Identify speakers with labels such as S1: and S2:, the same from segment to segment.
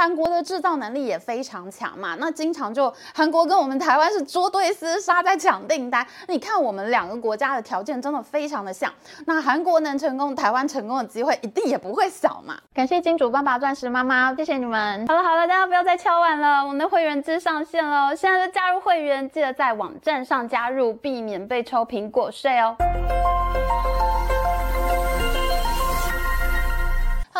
S1: 韩国的制造能力也非常强嘛，那经常就韩国跟我们台湾是捉对厮杀在抢订单。你看我们两个国家的条件真的非常的像，那韩国能成功，台湾成功的机会一定也不会小嘛。感谢金主爸爸、钻石妈妈，谢谢你们。好了好了，大家不要再敲碗了，我们的会员制上线了，现在就加入会员，记得在网站上加入，避免被抽苹果税哦。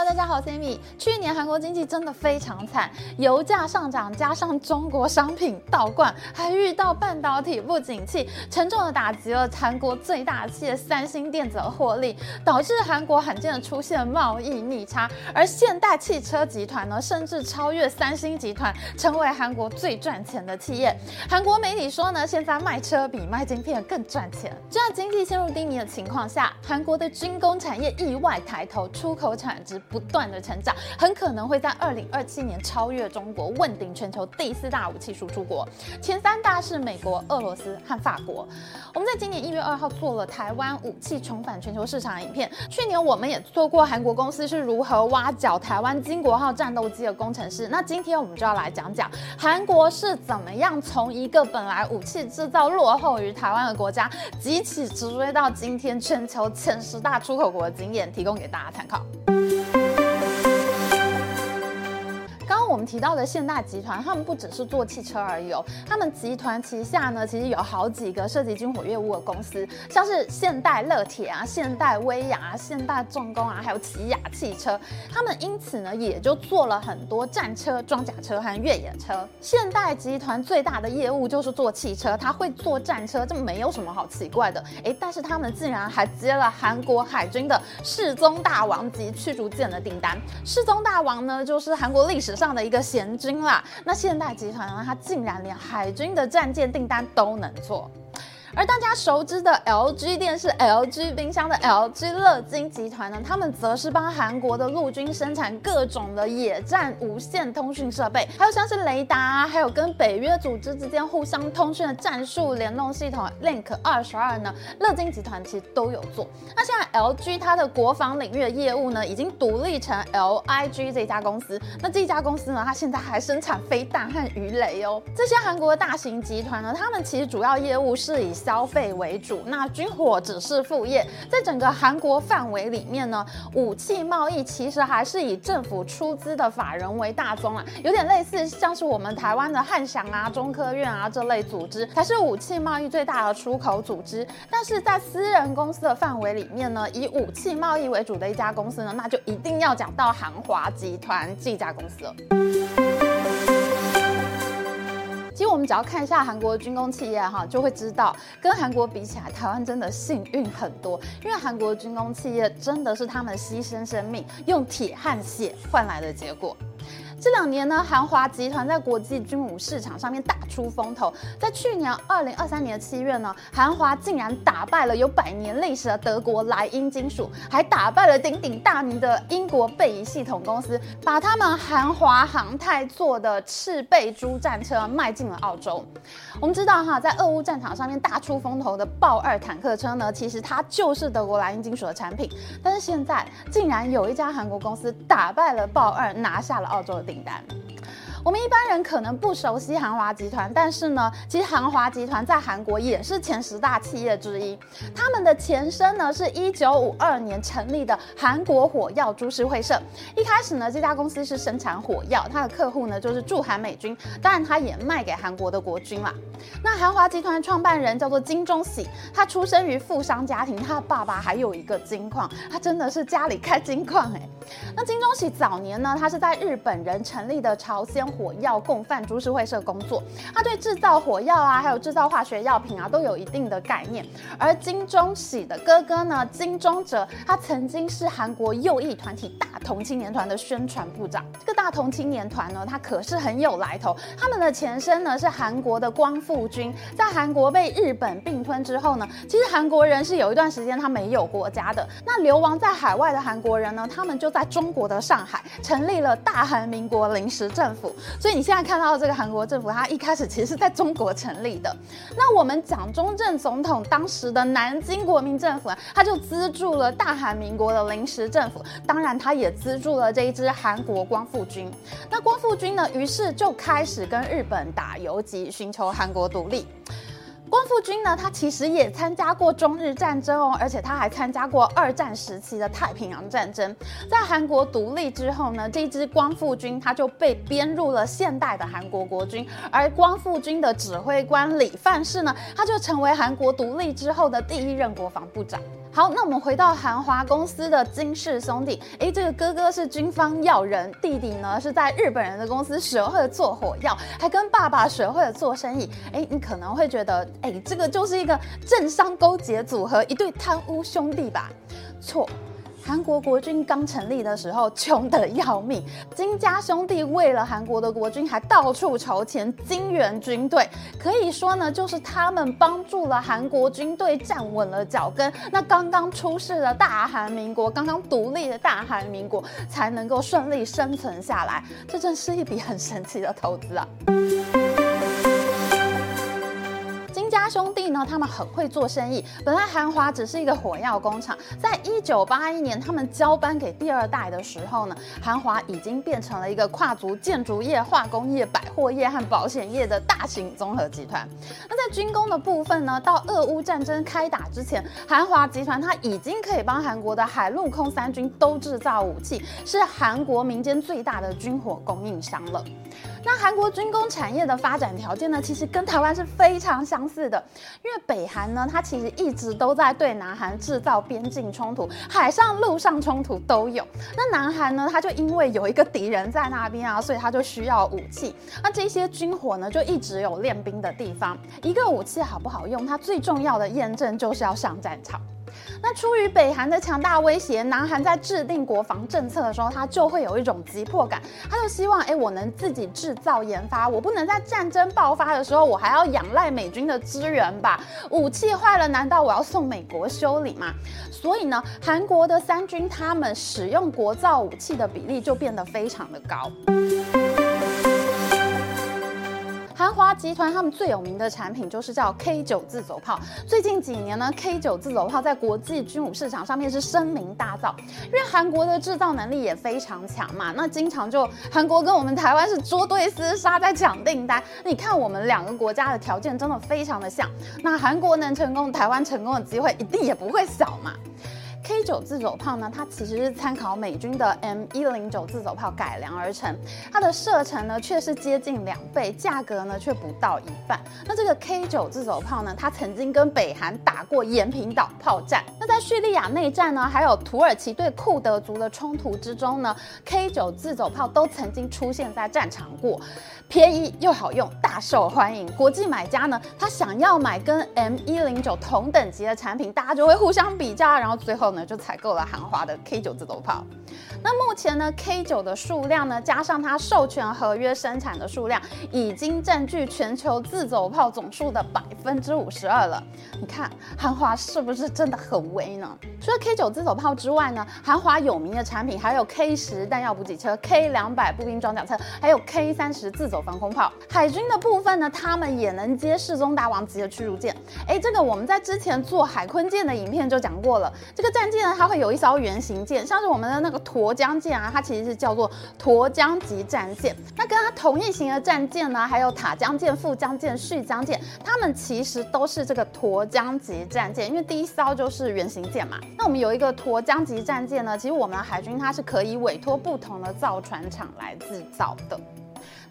S1: 大家好，我是 Amy。去年韩国经济真的非常惨，油价上涨，加上中国商品倒灌，还遇到半导体不景气，沉重的打击了韩国最大企业三星电子的获利，导致韩国罕见的出现贸易逆差。而现代汽车集团呢，甚至超越三星集团，成为韩国最赚钱的企业。韩国媒体说呢，现在卖车比卖晶片更赚钱。这样经济陷入低迷的情况下，韩国的军工产业意外抬头，出口产值。不断的成长，很可能会在二零二七年超越中国，问鼎全球第四大武器输出国。前三大是美国、俄罗斯和法国。我们在今年一月二号做了台湾武器重返全球市场的影片。去年我们也做过韩国公司是如何挖角台湾金国号战斗机的工程师。那今天我们就要来讲讲韩国是怎么样从一个本来武器制造落后于台湾的国家，急起直追到今天全球前十大出口国的经验，提供给大家参考。我们提到的现代集团，他们不只是做汽车而已哦，他们集团旗下呢，其实有好几个涉及军火业务的公司，像是现代乐铁啊、现代威亚、现代重工啊，还有起亚汽车，他们因此呢，也就做了很多战车、装甲车和越野车。现代集团最大的业务就是做汽车，他会做战车，这没有什么好奇怪的。诶，但是他们竟然还接了韩国海军的世宗大王级驱逐舰的订单。世宗大王呢，就是韩国历史上的。一个贤君啦，那现代集团呢，它竟然连海军的战舰订单都能做。而大家熟知的 LG 电视、LG 冰箱的 LG 乐金集团呢，他们则是帮韩国的陆军生产各种的野战无线通讯设备，还有像是雷达，还有跟北约组织之间互相通讯的战术联动系统 Link 二十二呢，乐金集团其实都有做。那现在 LG 它的国防领域的业务呢，已经独立成 LIG 这家公司。那这家公司呢，它现在还生产飞弹和鱼雷哦。这些韩国的大型集团呢，他们其实主要业务是以消费为主，那军火只是副业。在整个韩国范围里面呢，武器贸易其实还是以政府出资的法人为大宗啊，有点类似像是我们台湾的汉翔啊、中科院啊这类组织，才是武器贸易最大的出口组织。但是在私人公司的范围里面呢，以武器贸易为主的一家公司呢，那就一定要讲到韩华集团这家公司了。我们只要看一下韩国军工企业哈，就会知道跟韩国比起来，台湾真的幸运很多。因为韩国军工企业真的是他们牺牲生命，用铁和血换来的结果。这两年呢，韩华集团在国际军武市场上面大出风头。在去年二零二三年的七月呢，韩华竟然打败了有百年历史的德国莱茵金属，还打败了鼎鼎大名的英国贝仪系统公司，把他们韩华航太做的赤贝猪战车卖进了澳洲。我们知道哈，在俄乌战场上面大出风头的豹二坦克车呢，其实它就是德国莱茵金属的产品。但是现在竟然有一家韩国公司打败了豹二，拿下了澳洲的订单。我们一般人可能不熟悉韩华集团，但是呢，其实韩华集团在韩国也是前十大企业之一。他们的前身呢，是一九五二年成立的韩国火药株式会社。一开始呢，这家公司是生产火药，它的客户呢就是驻韩美军，当然它也卖给韩国的国军啦。那韩华集团创办人叫做金钟喜，他出生于富商家庭，他的爸爸还有一个金矿，他真的是家里开金矿哎。那金钟喜早年呢，他是在日本人成立的朝鲜火药共犯株式会社工作，他对制造火药啊，还有制造化学药品啊，都有一定的概念。而金钟喜的哥哥呢，金钟哲，他曾经是韩国右翼团体大同青年团的宣传部长。这个大同青年团呢，他可是很有来头，他们的前身呢是韩国的光复军，在韩国被日本并吞之后呢，其实韩国人是有一段时间他没有国家的。那流亡在海外的韩国人呢，他们就在中国的上海成立了大韩民国临时政府。所以你现在看到这个韩国政府，它一开始其实是在中国成立的。那我们蒋中正总统当时的南京国民政府啊，他就资助了大韩民国的临时政府，当然他也资助了这一支韩国光复军。那光复军呢，于是就开始跟日本打游击，寻求韩国独立。光复军呢，他其实也参加过中日战争哦，而且他还参加过二战时期的太平洋战争。在韩国独立之后呢，这支光复军他就被编入了现代的韩国国军，而光复军的指挥官李范士呢，他就成为韩国独立之后的第一任国防部长。好，那我们回到韩华公司的金氏兄弟，诶，这个哥哥是军方要人，弟弟呢是在日本人的公司学会了做火药，还跟爸爸学会了做生意。诶，你可能会觉得，诶，这个就是一个政商勾结组合，一对贪污兄弟吧？错。韩国国军刚成立的时候，穷得要命。金家兄弟为了韩国的国军，还到处筹钱，金援军队。可以说呢，就是他们帮助了韩国军队站稳了脚跟。那刚刚出世的大韩民国，刚刚独立的大韩民国，才能够顺利生存下来。这真是一笔很神奇的投资啊！兄弟呢，他们很会做生意。本来韩华只是一个火药工厂，在一九八一年他们交班给第二代的时候呢，韩华已经变成了一个跨足建筑业、化工业、百货业和保险业的大型综合集团。那在军工的部分呢，到俄乌战争开打之前，韩华集团它已经可以帮韩国的海陆空三军都制造武器，是韩国民间最大的军火供应商了。那韩国军工产业的发展条件呢，其实跟台湾是非常相似的。因为北韩呢，它其实一直都在对南韩制造边境冲突，海上、陆上冲突都有。那南韩呢，它就因为有一个敌人在那边啊，所以它就需要武器。那这些军火呢，就一直有练兵的地方。一个武器好不好用，它最重要的验证就是要上战场。那出于北韩的强大威胁，南韩在制定国防政策的时候，他就会有一种急迫感，他就希望，哎，我能自己制造研发，我不能在战争爆发的时候，我还要仰赖美军的支援吧？武器坏了，难道我要送美国修理吗？所以呢，韩国的三军他们使用国造武器的比例就变得非常的高。韩华集团他们最有名的产品就是叫 K 九自走炮。最近几年呢，K 九自走炮在国际军武市场上面是声名大噪，因为韩国的制造能力也非常强嘛。那经常就韩国跟我们台湾是捉对厮杀在抢订单。你看我们两个国家的条件真的非常的像，那韩国能成功，台湾成功的机会一定也不会小嘛。K 九自走炮呢，它其实是参考美军的 M 一零九自走炮改良而成，它的射程呢却是接近两倍，价格呢却不到一半。那这个 K 九自走炮呢，它曾经跟北韩打过延坪岛炮战。那在叙利亚内战呢，还有土耳其对库德族的冲突之中呢，K 九自走炮都曾经出现在战场过。便宜又好用，大受欢迎。国际买家呢，他想要买跟 M 一零九同等级的产品，大家就会互相比较，然后最后呢，就采购了韩华的 K 九自动炮。那目前呢，K 九的数量呢，加上它授权合约生产的数量，已经占据全球自走炮总数的百分之五十二了。你看韩华是不是真的很威呢？除了 K 九自走炮之外呢，韩华有名的产品还有 K 十弹药补给车、K 两百步兵装甲车，还有 K 三十自走。防空炮，海军的部分呢，他们也能接世宗大王级的驱逐舰。哎，这个我们在之前做海鲲舰的影片就讲过了。这个战舰呢，它会有一艘原型舰，像是我们的那个沱江舰啊，它其实是叫做沱江级战舰。那跟它同一型的战舰呢，还有塔江舰、富江舰、旭江舰，它们其实都是这个沱江级战舰，因为第一艘就是原型舰嘛。那我们有一个沱江级战舰呢，其实我们的海军它是可以委托不同的造船厂来制造的。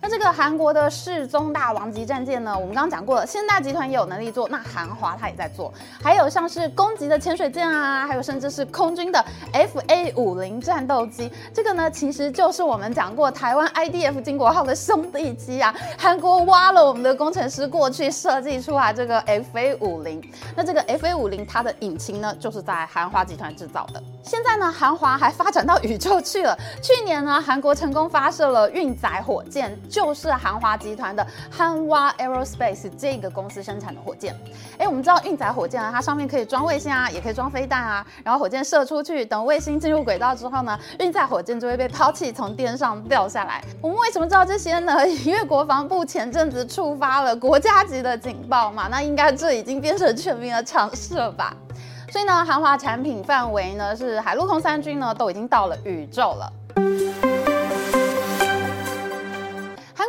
S1: 那这个韩国的世宗大王级战舰呢，我们刚刚讲过了，现代集团也有能力做，那韩华它也在做，还有像是攻击的潜水舰啊，还有甚至是空军的 FA 五零战斗机，这个呢其实就是我们讲过台湾 IDF 金国号的兄弟机啊，韩国挖了我们的工程师过去设计出来这个 FA 五零，那这个 FA 五零它的引擎呢就是在韩华集团制造的。现在呢，韩华还发展到宇宙去了。去年呢，韩国成功发射了运载火箭，就是韩华集团的韩华 Aerospace 这个公司生产的火箭。哎，我们知道运载火箭呢，它上面可以装卫星啊，也可以装飞弹啊。然后火箭射出去，等卫星进入轨道之后呢，运载火箭就会被抛弃，从天上掉下来。我们为什么知道这些呢？因为国防部前阵子触发了国家级的警报嘛，那应该这已经变成全民的常识了吧？所以呢，韩华产品范围呢是海陆空三军呢都已经到了宇宙了。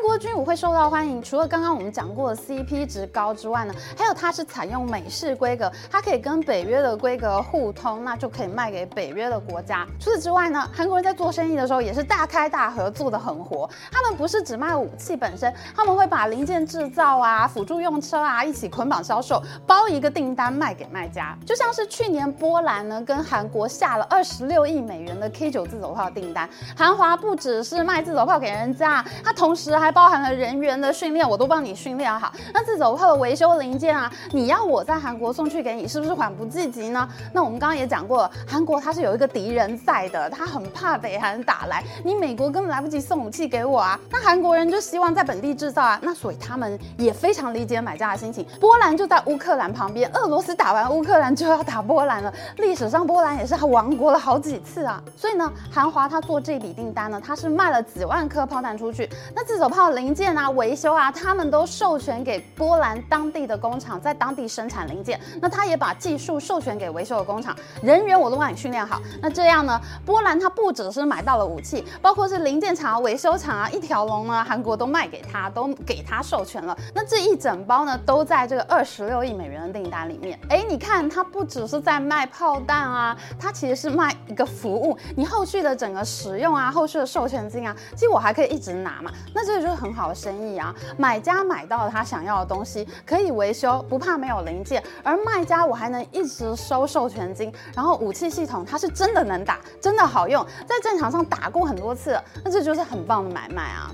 S1: 韩国军武会受到欢迎，除了刚刚我们讲过的 CP 值高之外呢，还有它是采用美式规格，它可以跟北约的规格互通，那就可以卖给北约的国家。除此之外呢，韩国人在做生意的时候也是大开大合，做得很活。他们不是只卖武器本身，他们会把零件制造啊、辅助用车啊一起捆绑销售，包一个订单卖给卖家。就像是去年波兰呢跟韩国下了二十六亿美元的 K 九自走炮订单，韩华不只是卖自走炮给人家，它同时还包含了人员的训练，我都帮你训练好。那自走炮的维修零件啊，你要我在韩国送去给你，是不是缓不济急呢？那我们刚刚也讲过了，韩国它是有一个敌人在的，他很怕北韩打来，你美国根本来不及送武器给我啊。那韩国人就希望在本地制造啊，那所以他们也非常理解买家的心情。波兰就在乌克兰旁边，俄罗斯打完乌克兰就要打波兰了，历史上波兰也是亡国了好几次啊。所以呢，韩华他做这笔订单呢，他是卖了几万颗炮弹出去，那自走炮。零件啊，维修啊，他们都授权给波兰当地的工厂，在当地生产零件。那他也把技术授权给维修的工厂，人员我都帮你训练好。那这样呢，波兰他不只是买到了武器，包括是零件厂啊、维修厂啊，一条龙呢，韩国都卖给他，都给他授权了。那这一整包呢，都在这个二十六亿美元的订单里面。哎，你看，他不只是在卖炮弹啊，他其实是卖一个服务。你后续的整个使用啊，后续的授权金啊，其实我还可以一直拿嘛。那这个就是。很好生意啊，买家买到他想要的东西，可以维修，不怕没有零件；而卖家我还能一直收授权金，然后武器系统它是真的能打，真的好用，在战场上打过很多次，那这就是很棒的买卖啊。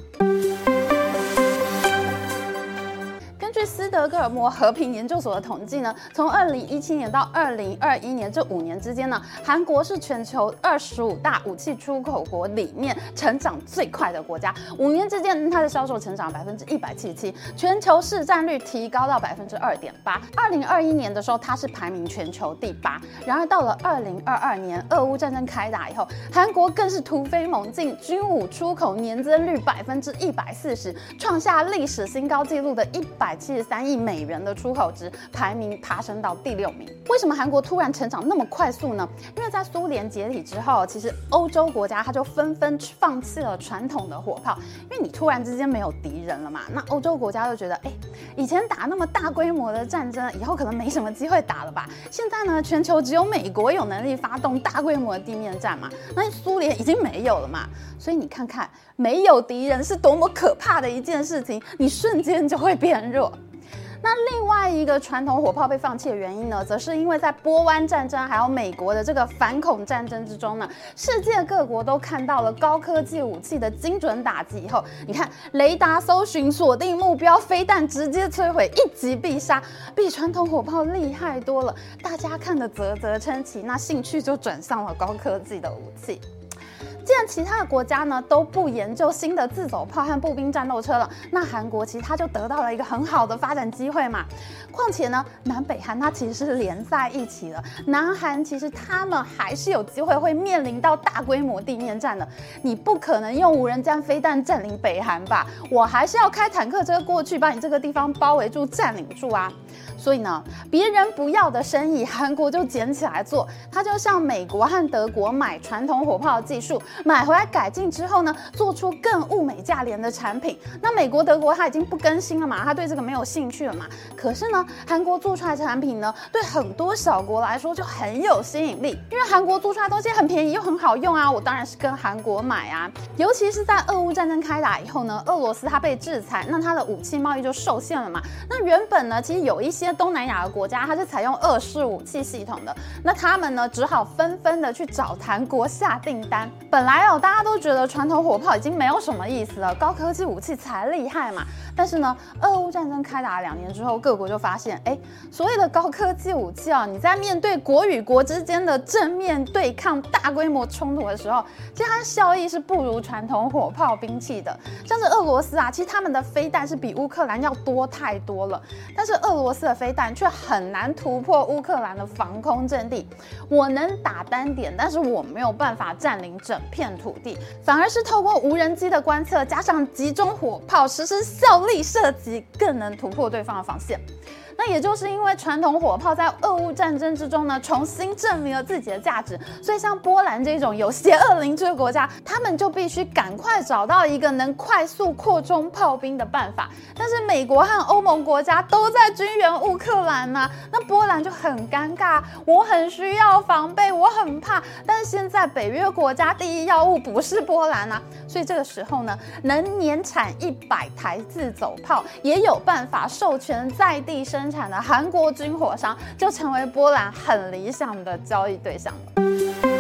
S1: 据斯德哥尔摩和平研究所的统计呢，从二零一七年到二零二一年这五年之间呢，韩国是全球二十五大武器出口国里面成长最快的国家。五年之间，它的销售成长百分之一百七十七，全球市占率提高到百分之二点八。二零二一年的时候，它是排名全球第八。然而到了二零二二年，俄乌战争开打以后，韩国更是突飞猛进，军武出口年增率百分之一百四十，创下历史新高纪录的一百。七十三亿美元的出口值排名爬升到第六名。为什么韩国突然成长那么快速呢？因为在苏联解体之后，其实欧洲国家它就纷纷放弃了传统的火炮，因为你突然之间没有敌人了嘛。那欧洲国家就觉得，哎，以前打那么大规模的战争，以后可能没什么机会打了吧？现在呢，全球只有美国有能力发动大规模的地面战嘛，那苏联已经没有了嘛。所以你看看，没有敌人是多么可怕的一件事情，你瞬间就会变弱。那另外一个传统火炮被放弃的原因呢，则是因为在波湾战争还有美国的这个反恐战争之中呢，世界各国都看到了高科技武器的精准打击以后，你看雷达搜寻锁定目标，飞弹直接摧毁，一击必杀，比传统火炮厉害多了。大家看得啧啧称奇，那兴趣就转向了高科技的武器。既然其他的国家呢都不研究新的自走炮和步兵战斗车了，那韩国其实它就得到了一个很好的发展机会嘛。况且呢，南北韩它其实是连在一起的，南韩其实他们还是有机会会面临到大规模地面战的。你不可能用无人舰飞弹占领北韩吧？我还是要开坦克车过去把你这个地方包围住、占领住啊。所以呢，别人不要的生意，韩国就捡起来做。他就向美国和德国买传统火炮技术，买回来改进之后呢，做出更物美价廉的产品。那美国、德国他已经不更新了嘛，他对这个没有兴趣了嘛。可是呢，韩国做出来产品呢，对很多小国来说就很有吸引力，因为韩国做出来东西很便宜又很好用啊，我当然是跟韩国买啊。尤其是在俄乌战争开打以后呢，俄罗斯它被制裁，那它的武器贸易就受限了嘛。那原本呢，其实有一些。东南亚的国家，它是采用二式武器系统的，那他们呢，只好纷纷的去找韩国下订单。本来哦，大家都觉得传统火炮已经没有什么意思了，高科技武器才厉害嘛。但是呢，俄乌战争开打了两年之后，各国就发现，哎，所谓的高科技武器啊，你在面对国与国之间的正面对抗、大规模冲突的时候，其实它的效益是不如传统火炮兵器的。像是俄罗斯啊，其实他们的飞弹是比乌克兰要多太多了，但是俄罗斯的飞弹却很难突破乌克兰的防空阵地。我能打单点，但是我没有办法占领整片土地，反而是透过无人机的观测，加上集中火炮实施效。力射击更能突破对方的防线。那也就是因为传统火炮在俄乌战争之中呢，重新证明了自己的价值，所以像波兰这种有邪恶邻居的国家，他们就必须赶快找到一个能快速扩充炮兵的办法。但是美国和欧盟国家都在军援乌克兰呐、那波兰就很尴尬。我很需要防备，我很怕，但是现在北约国家第一要务不是波兰啊，所以这个时候呢，能年产一百台自走炮，也有办法授权在地生。生产的韩国军火商就成为波兰很理想的交易对象了。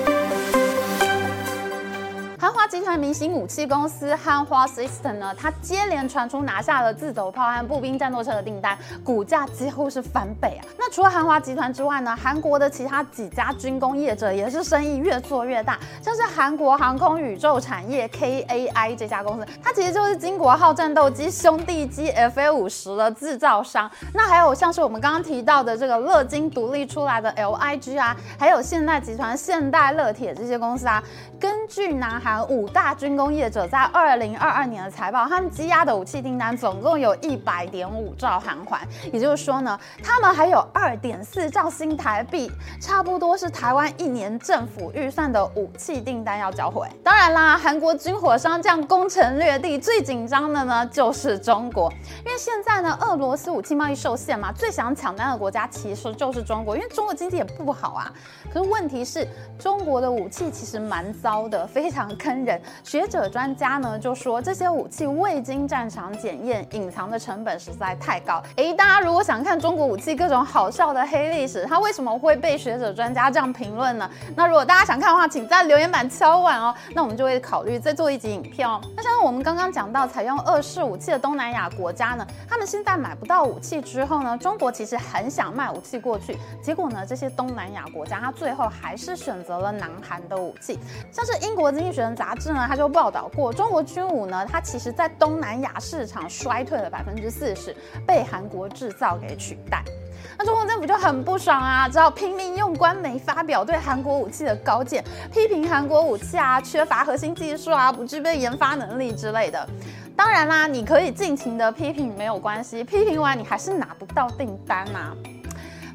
S1: 韩华集团明星武器公司汉华 System 呢，它接连传出拿下了自走炮和步兵战斗车的订单，股价几乎是翻倍啊。那除了韩华集团之外呢，韩国的其他几家军工业者也是生意越做越大，像是韩国航空宇宙产业 KAI 这家公司，它其实就是金国号战斗机兄弟机 FA 五十的制造商。那还有像是我们刚刚提到的这个乐金独立出来的 LIG 啊，还有现代集团、现代乐铁这些公司啊，根据南韩五大军工业者在二零二二年的财报，他们积压的武器订单总共有一百点五兆韩元，也就是说呢，他们还有二点四兆新台币，差不多是台湾一年政府预算的武器订单要交回。当然啦，韩国军火商这样攻城略地，最紧张的呢就是中国，因为现在呢，俄罗斯武器贸易受限嘛，最想抢单的国家其实就是中国，因为中国经济也不好啊。可是问题是，中国的武器其实蛮糟的，非常。坑人，学者专家呢就说这些武器未经战场检验，隐藏的成本实在太高。诶，大家如果想看中国武器各种好笑的黑历史，它为什么会被学者专家这样评论呢？那如果大家想看的话，请在留言板敲碗哦。那我们就会考虑再做一集影片哦。那像我们刚刚讲到采用俄式武器的东南亚国家呢，他们现在买不到武器之后呢，中国其实很想卖武器过去，结果呢，这些东南亚国家它最后还是选择了南韩的武器，像是英国经济学杂志呢，他就报道过，中国军武呢，它其实在东南亚市场衰退了百分之四十，被韩国制造给取代。那中国政府就很不爽啊，只好拼命用官媒发表对韩国武器的高见，批评韩国武器啊缺乏核心技术啊，不具备研发能力之类的。当然啦，你可以尽情的批评没有关系，批评完你还是拿不到订单啊。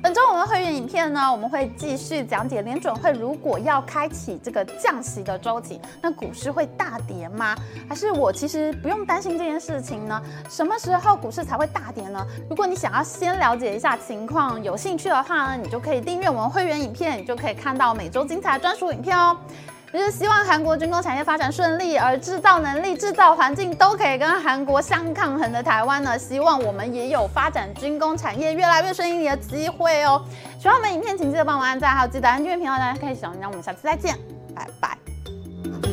S1: 本周我们会员影片呢，我们会继续讲解联准会如果要开启这个降息的周期，那股市会大跌吗？还是我其实不用担心这件事情呢？什么时候股市才会大跌呢？如果你想要先了解一下情况，有兴趣的话呢，你就可以订阅我们会员影片，你就可以看到每周精彩专属影片哦。就是希望韩国军工产业发展顺利，而制造能力、制造环境都可以跟韩国相抗衡的台湾呢，希望我们也有发展军工产业越来越顺利的机会哦。喜欢我们影片，请记得帮我按赞，还有记得按订阅频道，大家可以小铃铛。我们下次再见，拜拜。